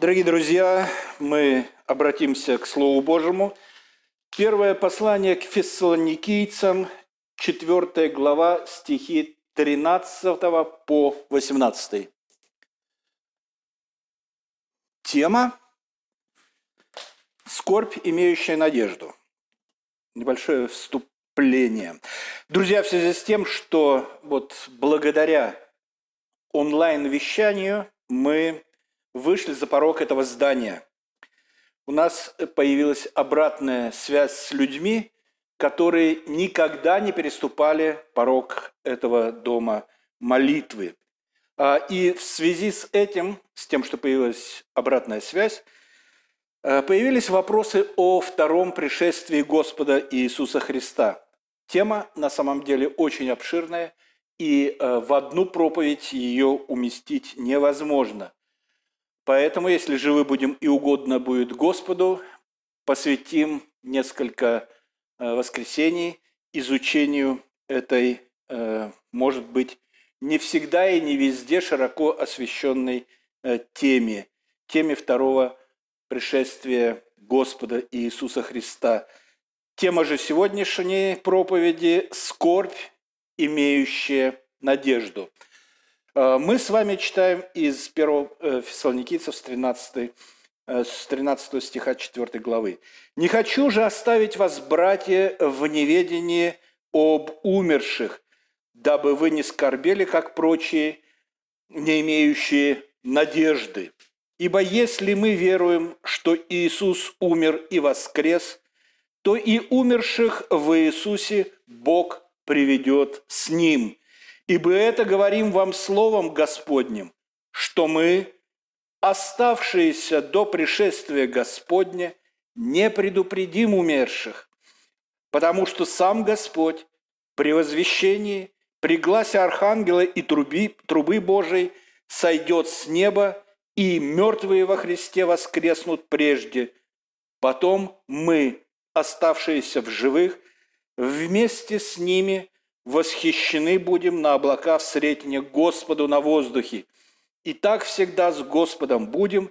Дорогие друзья, мы обратимся к Слову Божьему. Первое послание к фессалоникийцам, 4 глава, стихи 13 по 18. Тема «Скорбь, имеющая надежду». Небольшое вступление. Друзья, в связи с тем, что вот благодаря онлайн-вещанию мы вышли за порог этого здания. У нас появилась обратная связь с людьми, которые никогда не переступали порог этого дома молитвы. А, и в связи с этим, с тем, что появилась обратная связь, а, появились вопросы о втором пришествии Господа Иисуса Христа. Тема на самом деле очень обширная, и а, в одну проповедь ее уместить невозможно. Поэтому, если живы будем и угодно будет Господу, посвятим несколько э, воскресений изучению этой, э, может быть, не всегда и не везде широко освещенной э, теме, теме второго пришествия Господа Иисуса Христа. Тема же сегодняшней проповеди – скорбь, имеющая надежду – мы с вами читаем из 1 э, Фессалоникийцев с 13, э, с 13 стиха 4 главы. «Не хочу же оставить вас, братья, в неведении об умерших, дабы вы не скорбели, как прочие, не имеющие надежды. Ибо если мы веруем, что Иисус умер и воскрес, то и умерших в Иисусе Бог приведет с Ним. Ибо это говорим вам словом Господним, что мы, оставшиеся до пришествия Господня, не предупредим умерших, потому что сам Господь при возвещении, при гласе Архангела и труби, трубы Божией сойдет с неба, и мертвые во Христе воскреснут прежде. Потом мы, оставшиеся в живых, вместе с ними восхищены будем на облака в сретение Господу на воздухе. И так всегда с Господом будем,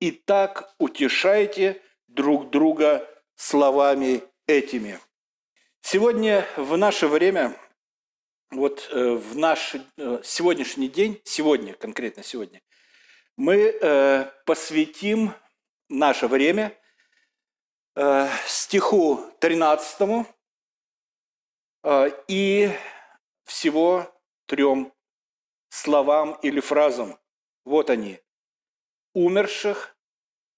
и так утешайте друг друга словами этими. Сегодня в наше время, вот э, в наш э, сегодняшний день, сегодня, конкретно сегодня, мы э, посвятим наше время стиху 13 а, и всего трем словам или фразам. Вот они. Умерших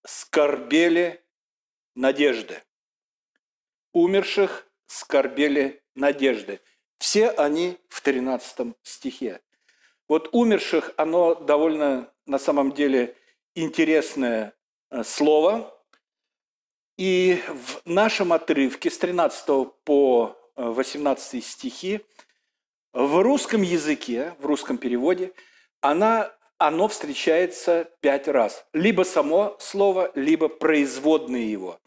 скорбели надежды. Умерших скорбели надежды. Все они в 13 стихе. Вот умерших, оно довольно на самом деле интересное э, слово. И в нашем отрывке с 13 по 18 стихи, в русском языке, в русском переводе, она, оно встречается пять раз. Либо само слово, либо производные его.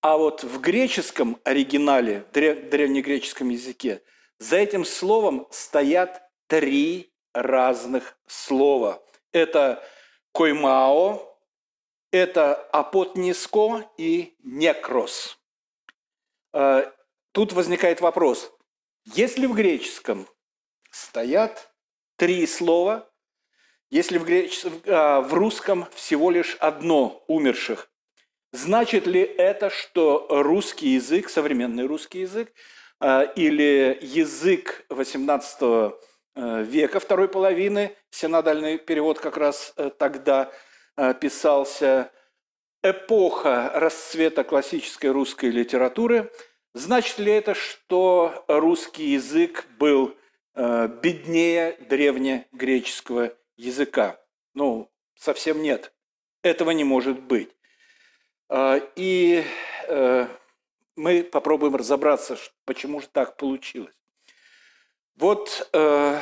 А вот в греческом оригинале, древнегреческом языке, за этим словом стоят три разных слова. Это коймао, это апотниско и некрос. Тут возникает вопрос, если в греческом стоят три слова, если в, греч... А, в русском всего лишь одно умерших, значит ли это, что русский язык, современный русский язык а, или язык 18 э, века второй половины, синодальный перевод как раз э, тогда э, писался, эпоха расцвета классической русской литературы – Значит ли это, что русский язык был э, беднее древнегреческого языка? Ну, совсем нет. Этого не может быть. Э, и э, мы попробуем разобраться, почему же так получилось. Вот э,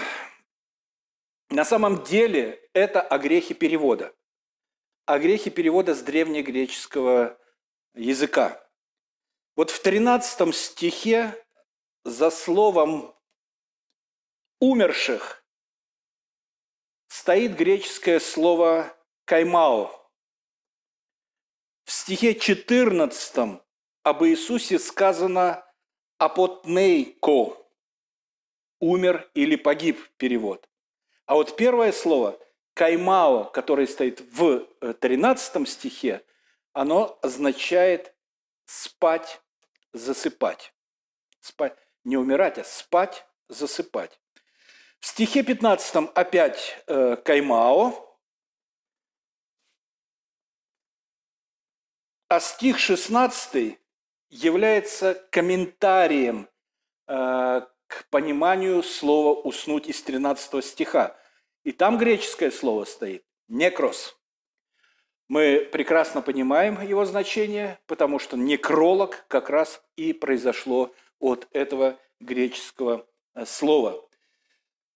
на самом деле это о грехе перевода. О грехе перевода с древнегреческого языка. Вот в 13 стихе за словом «умерших» стоит греческое слово «каймао». В стихе 14 об Иисусе сказано «апотнейко» – «умер» или «погиб» перевод. А вот первое слово «каймао», которое стоит в 13 э, стихе, оно означает «спать, засыпать». Спать, не умирать, а спать, засыпать. В стихе 15 опять э, «каймао», а стих 16 является комментарием э, к пониманию слова «уснуть» из 13 стиха. И там греческое слово стоит – «некрос». Мы прекрасно понимаем его значение, потому что некролог как раз и произошло от этого греческого э, слова.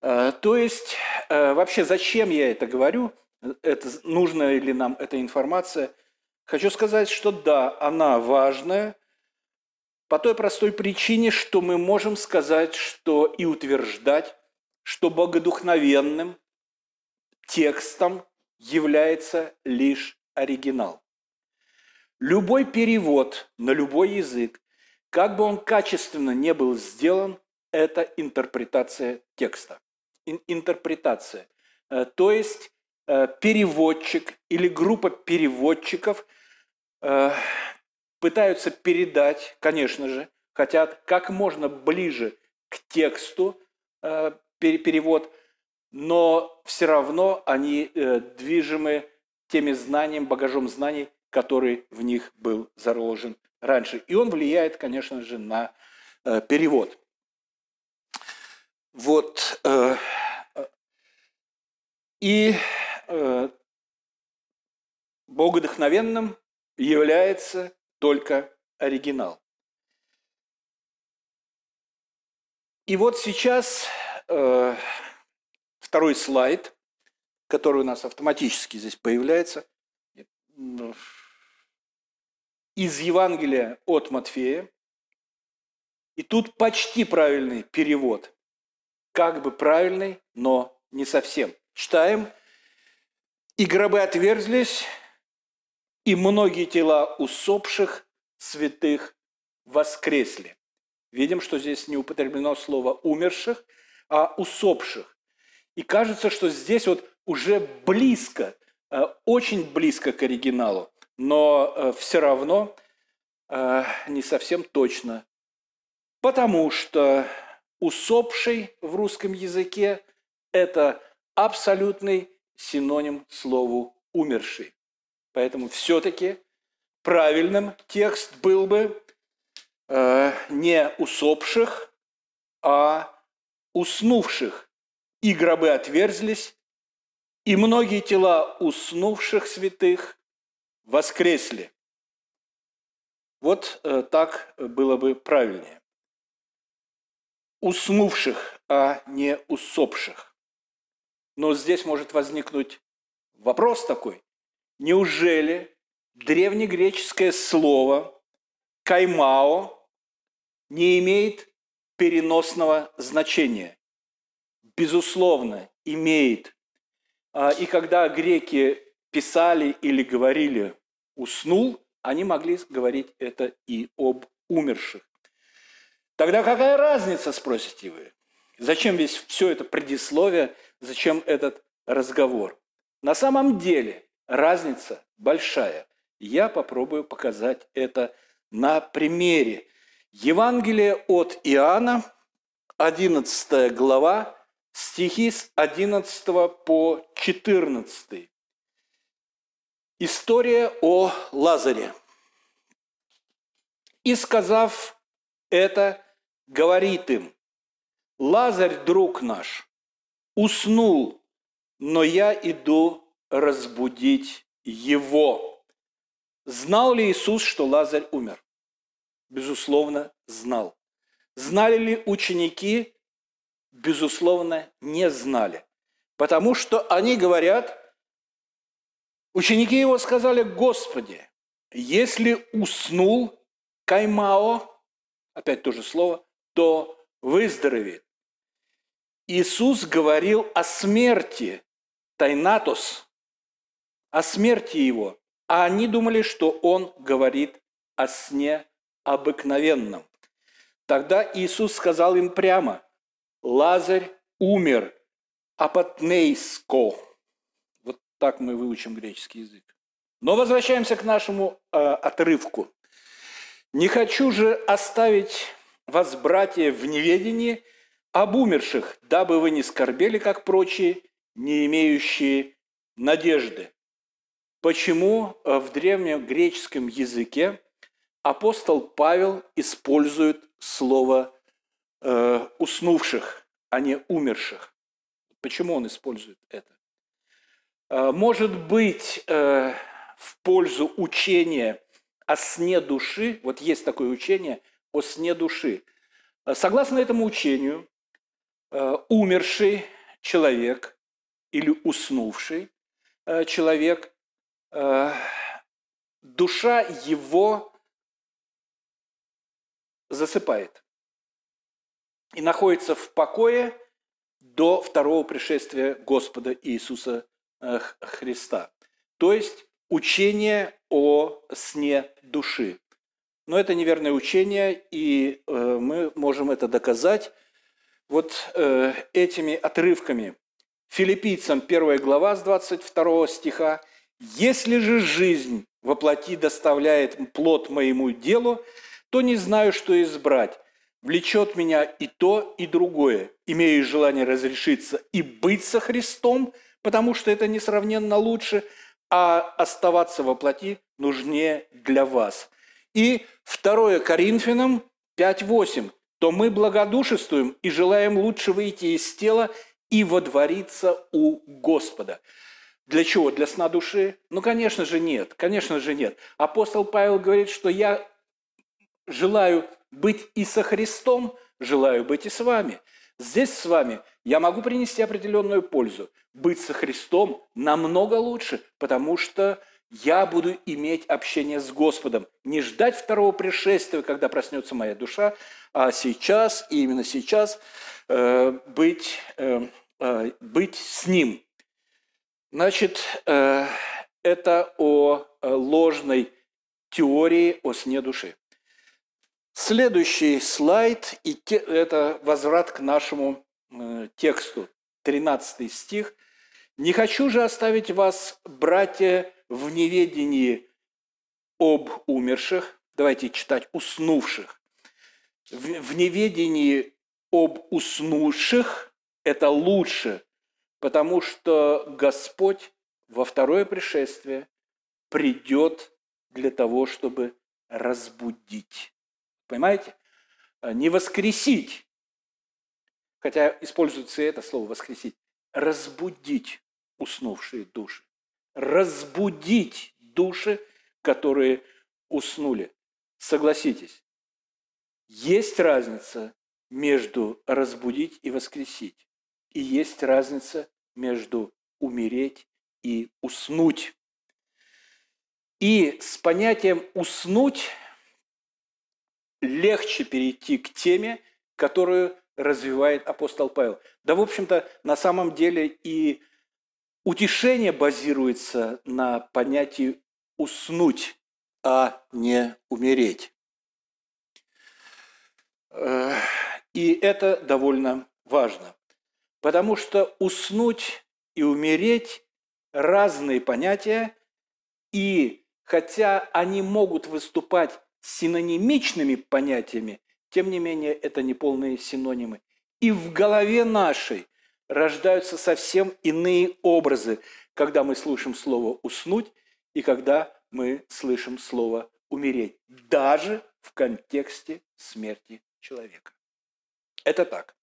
Э, то есть, э, вообще, зачем я это говорю? Это, нужна ли нам эта информация? Хочу сказать, что да, она важная – по той простой причине, что мы можем сказать, что и утверждать, что богодухновенным текстом является лишь оригинал. Любой перевод на любой язык, как бы он качественно не был сделан, это интерпретация текста. Интерпретация. Э, то есть э, переводчик или группа переводчиков э, пытаются передать, конечно же, хотят как можно ближе к тексту перевод, но все равно они э, движимы теми знаниями, багажом знаний, который в них был заложен раньше. И он влияет, конечно же, на э, перевод. Вот. Э, и богодохновенным является только оригинал. И вот сейчас второй слайд, который у нас автоматически здесь появляется, из Евангелия от Матфея. И тут почти правильный перевод. Как бы правильный, но не совсем. Читаем. «И гробы отверзлись, и многие тела усопших святых воскресли. Видим, что здесь не употреблено слово «умерших», а «усопших». И кажется, что здесь вот уже близко, э, очень близко к оригиналу, но э, все равно э, не совсем точно. Потому что усопший в русском языке – это абсолютный синоним слову «умерший». Поэтому все-таки правильным текст был бы не усопших, а уснувших. И гробы отверзлись, и многие тела уснувших святых воскресли. Вот э, так было бы правильнее. Уснувших, а не усопших. Но здесь может возникнуть вопрос такой. Неужели древнегреческое слово «каймао» не имеет переносного значения? Безусловно, имеет. А, и когда греки писали или говорили «уснул», они могли говорить это и об умерших. Тогда какая разница, спросите вы? Зачем весь все это предисловие, зачем этот разговор? На самом деле разница большая. Я попробую показать это на примере. Евангелие от Иоанна, 11 глава, стихи с 11 по 14. История о Лазаре. И сказав это, говорит им, Лазарь, друг наш, уснул, но я иду разбудить его. Знал ли Иисус, что Лазарь умер? Безусловно, знал. Знали ли ученики? Безусловно, не знали. Потому что они говорят, ученики его сказали, Господи, если уснул каймао, опять то же слово, то выздоровеет. Иисус говорил о смерти, тайнатос, о смерти его. а они думали, что он говорит о сне обыкновенном. Тогда Иисус сказал им прямо, Лазарь умер, апатнейско. Вот так мы выучим греческий язык. Но возвращаемся к нашему э, отрывку. «Не хочу же оставить вас, братья, в неведении об умерших, дабы вы не скорбели, как прочие, не имеющие надежды». Почему э, в древнем греческом языке апостол Павел использует слово э, уснувших, а не умерших? Почему он использует это? Э, может быть, э, в пользу учения о сне души, вот есть такое учение о сне души. Э, согласно этому учению, э, умерший человек или уснувший э, человек Э, душа его засыпает и находится в покое до второго пришествия Господа Иисуса э, Христа. То есть учение о сне души. Но это неверное учение, и э, мы можем это доказать вот этими отрывками. Филиппийцам 1 глава с 22 стиха – если же жизнь воплоти доставляет плод моему делу, то не знаю, что избрать. Влечет меня и то, и другое. Имею желание разрешиться и быть со Христом, потому что это несравненно лучше, а оставаться во плоти нужнее для вас. И 2 Коринфянам 5.8. То мы благодушествуем и желаем лучше выйти из тела и водвориться у Господа. Для чего? Для сна души? Ну, конечно же, нет. Конечно же, нет. Апостол Павел говорит, что я желаю быть и со Христом, желаю быть и с вами. Здесь с вами я могу принести определенную пользу. Быть со Христом намного лучше, потому что я буду иметь общение с Господом. Не ждать второго пришествия, когда проснется моя душа, а сейчас, и именно сейчас, э, быть, э, э, быть с Ним – Значит, э, это о э, ложной теории о сне души. Следующий слайд – это возврат к нашему э, тексту, 13 стих. «Не хочу же оставить вас, братья, в неведении об умерших». Давайте читать «уснувших». В неведении об уснувших – это лучше, потому что Господь во второе пришествие придет для того, чтобы разбудить. Понимаете? А не воскресить, хотя используется это слово «воскресить», разбудить уснувшие души. Разбудить души, которые уснули. Согласитесь, есть разница между разбудить и воскресить. И есть разница между умереть и уснуть. И с понятием «уснуть» легче перейти к теме, которую развивает апостол Павел. Да, в общем-то, на самом деле и утешение базируется на понятии «уснуть», а не «умереть». И это довольно важно. Потому что уснуть и умереть – разные понятия, и хотя они могут выступать синонимичными понятиями, тем не менее это не полные синонимы. И в голове нашей рождаются совсем иные образы, когда мы слышим слово «уснуть» и когда мы слышим слово «умереть», даже в контексте смерти человека. Это так.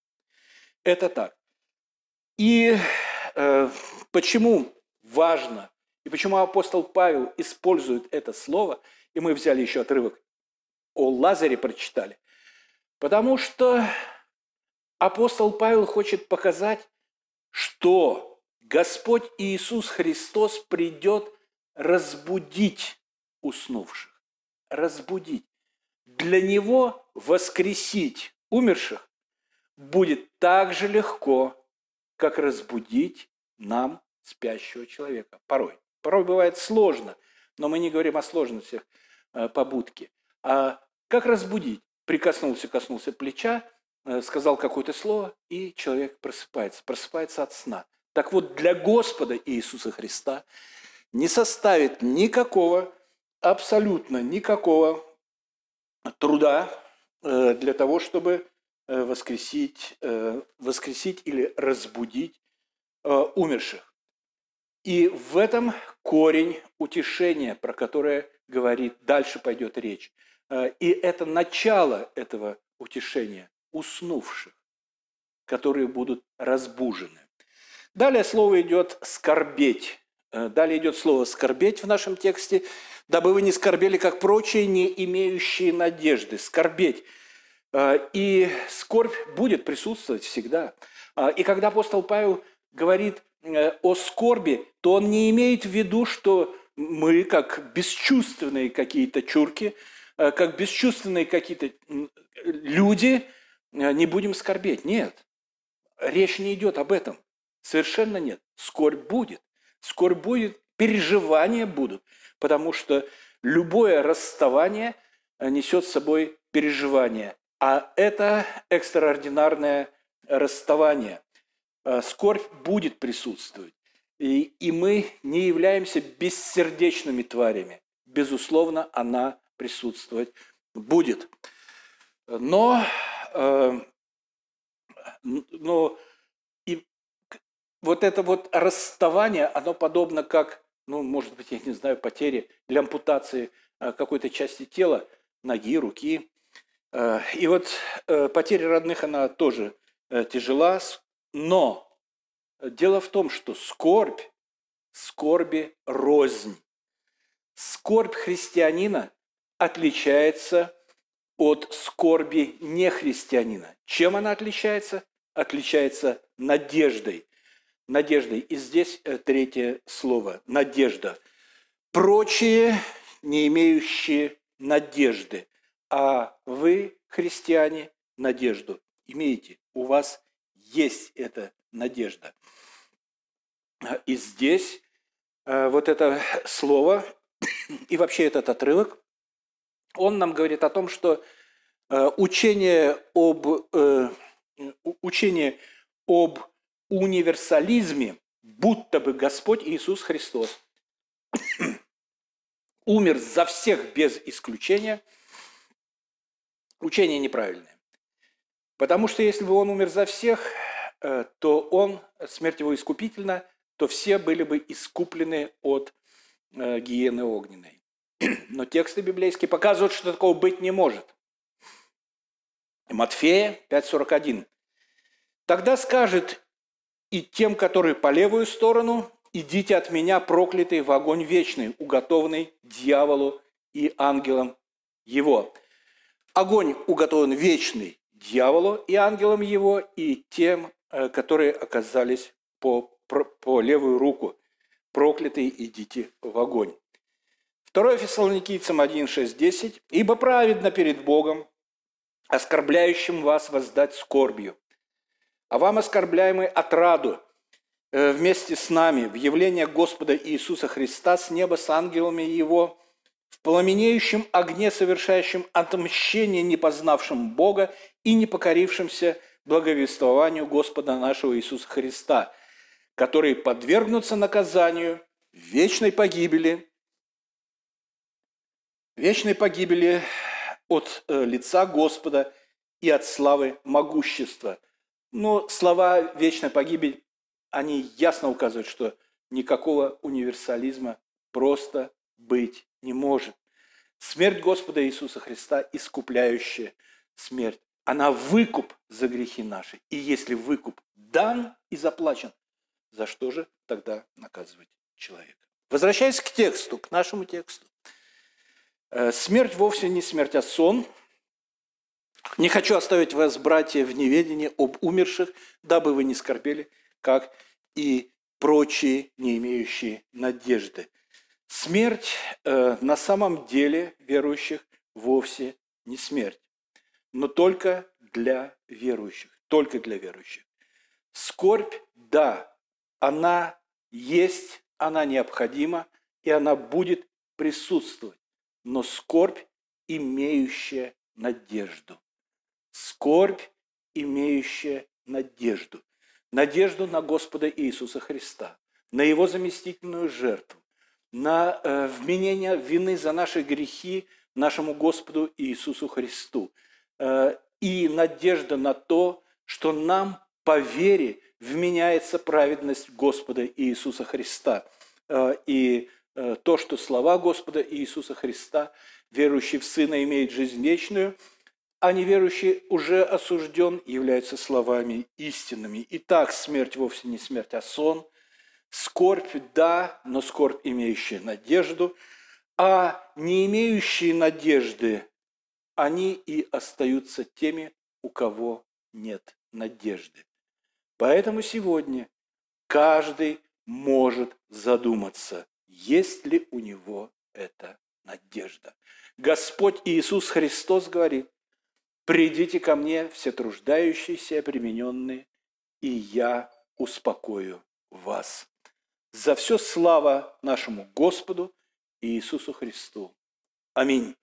Это так. И э, почему важно, и почему апостол Павел использует это слово, и мы взяли еще отрывок о Лазаре прочитали, потому что апостол Павел хочет показать, что Господь Иисус Христос придет разбудить уснувших, разбудить. Для Него воскресить умерших будет так же легко, как разбудить нам спящего человека. Порой. Порой бывает сложно, Но мы не говорим о сложностях э, побудки. А как разбудить? Прикоснулся, коснулся плеча, э, сказал какое-то слово, и человек просыпается, просыпается от сна. Так вот, для Господа Иисуса Христа не составит никакого, абсолютно никакого труда э, для того, чтобы э, воскресить, воскресить или разбудить умерших. И в этом корень утешения, про которое говорит, дальше пойдет речь. И это начало этого утешения уснувших, которые будут разбужены. Далее слово идет «скорбеть». Э, далее идет слово «скорбеть» в нашем тексте, дабы вы не скорбели, как прочие, не имеющие надежды. Скорбеть. Э, и скорбь будет присутствовать всегда. Э, и когда апостол Павел говорит о скорби, то он не имеет в виду, что мы, как бесчувственные какие-то чурки, как бесчувственные какие-то люди, не будем скорбеть. Нет, речь не идет об этом. Совершенно нет. Скорбь будет. Скорбь будет, переживания будут, потому что любое расставание э, несет с собой переживание. А это экстраординарное расставание. Э, скорбь будет присутствовать. И, и мы не являемся бессердечными тварями. Безусловно, она присутствовать будет. Но, э, но вот это вот расставание, оно подобно как, ну, может быть, я не знаю, потери или ампутации э, какой-то части тела, ноги, руки. Э, и вот э, потеря родных, она тоже тяжела, но дело в том, что скорбь, скорби рознь. Скорбь христианина отличается от скорби нехристианина. Чем она отличается? Отличается надеждой надеждой. И здесь э, третье слово – надежда. Прочие, не имеющие надежды, а вы, христиане, надежду имеете. У вас есть эта надежда. И здесь э, вот это слово и вообще этот отрывок, он нам говорит о том, что э, учение об, учение об универсализме, будто бы Господь Иисус Христос умер за всех без исключения, учение неправильное. Потому что если бы он умер за всех, э, то он, смерть его искупительна, то все были бы искуплены от э, гиены огненной. Но тексты библейские показывают, что такого быть не может. Матфея 5.41. Тогда скажет и тем, которые по левую сторону, идите от меня, проклятый в огонь вечный, уготованный дьяволу и ангелам его. Огонь уготован вечный дьяволу и ангелам его, и тем, э, которые оказались по, по левую руку. Проклятые идите в огонь. 2 Фессалоникийцам 1, 6, 10. «Ибо праведно перед Богом, оскорбляющим вас воздать скорбью, а вам, оскорбляемый, отраду э, вместе с нами в явление Господа Иисуса Христа с неба с ангелами Его, в пламенеющем огне, совершающем отмщение непознавшим Бога и не покорившимся благовествованию Господа нашего Иисуса Христа, которые подвергнутся наказанию вечной погибели, вечной погибели от э, лица Господа и от славы могущества – но слова «вечная погибель», они ясно указывают, что никакого универсализма просто быть не может. Смерть Господа Иисуса Христа – искупляющая смерть. Она выкуп за грехи наши. И если выкуп дан и заплачен, за что же тогда наказывать человека? Возвращаясь к тексту, к нашему тексту. Э, смерть вовсе не смерть, а сон – не хочу оставить вас, братья, в неведении об умерших, дабы вы не скорбели, как и прочие, не имеющие надежды. Смерть э, на самом деле верующих вовсе не смерть, но только для верующих, только для верующих. Скорбь, да, она есть, она необходима, и она будет присутствовать, но скорбь, имеющая надежду. Скорбь, имеющая надежду. Надежду на Господа Иисуса Христа, на Его заместительную жертву, на э, вменение вины за наши грехи нашему Господу Иисусу Христу. Э, и надежда на то, что нам по вере вменяется праведность Господа Иисуса Христа. Э, и то, что слова Господа Иисуса Христа, верующий в Сына имеет жизнь вечную, а неверующий уже осужден, являются словами истинными. Итак, смерть вовсе не смерть, а сон. Скорбь – да, но скорбь, имеющая надежду. А не имеющие надежды, они и остаются теми, у кого нет надежды. Поэтому сегодня каждый может задуматься, есть ли у него эта надежда. Господь Иисус Христос говорит, «Придите ко мне, все труждающиеся и и я успокою вас». За все слава нашему Господу Иисусу Христу. Аминь.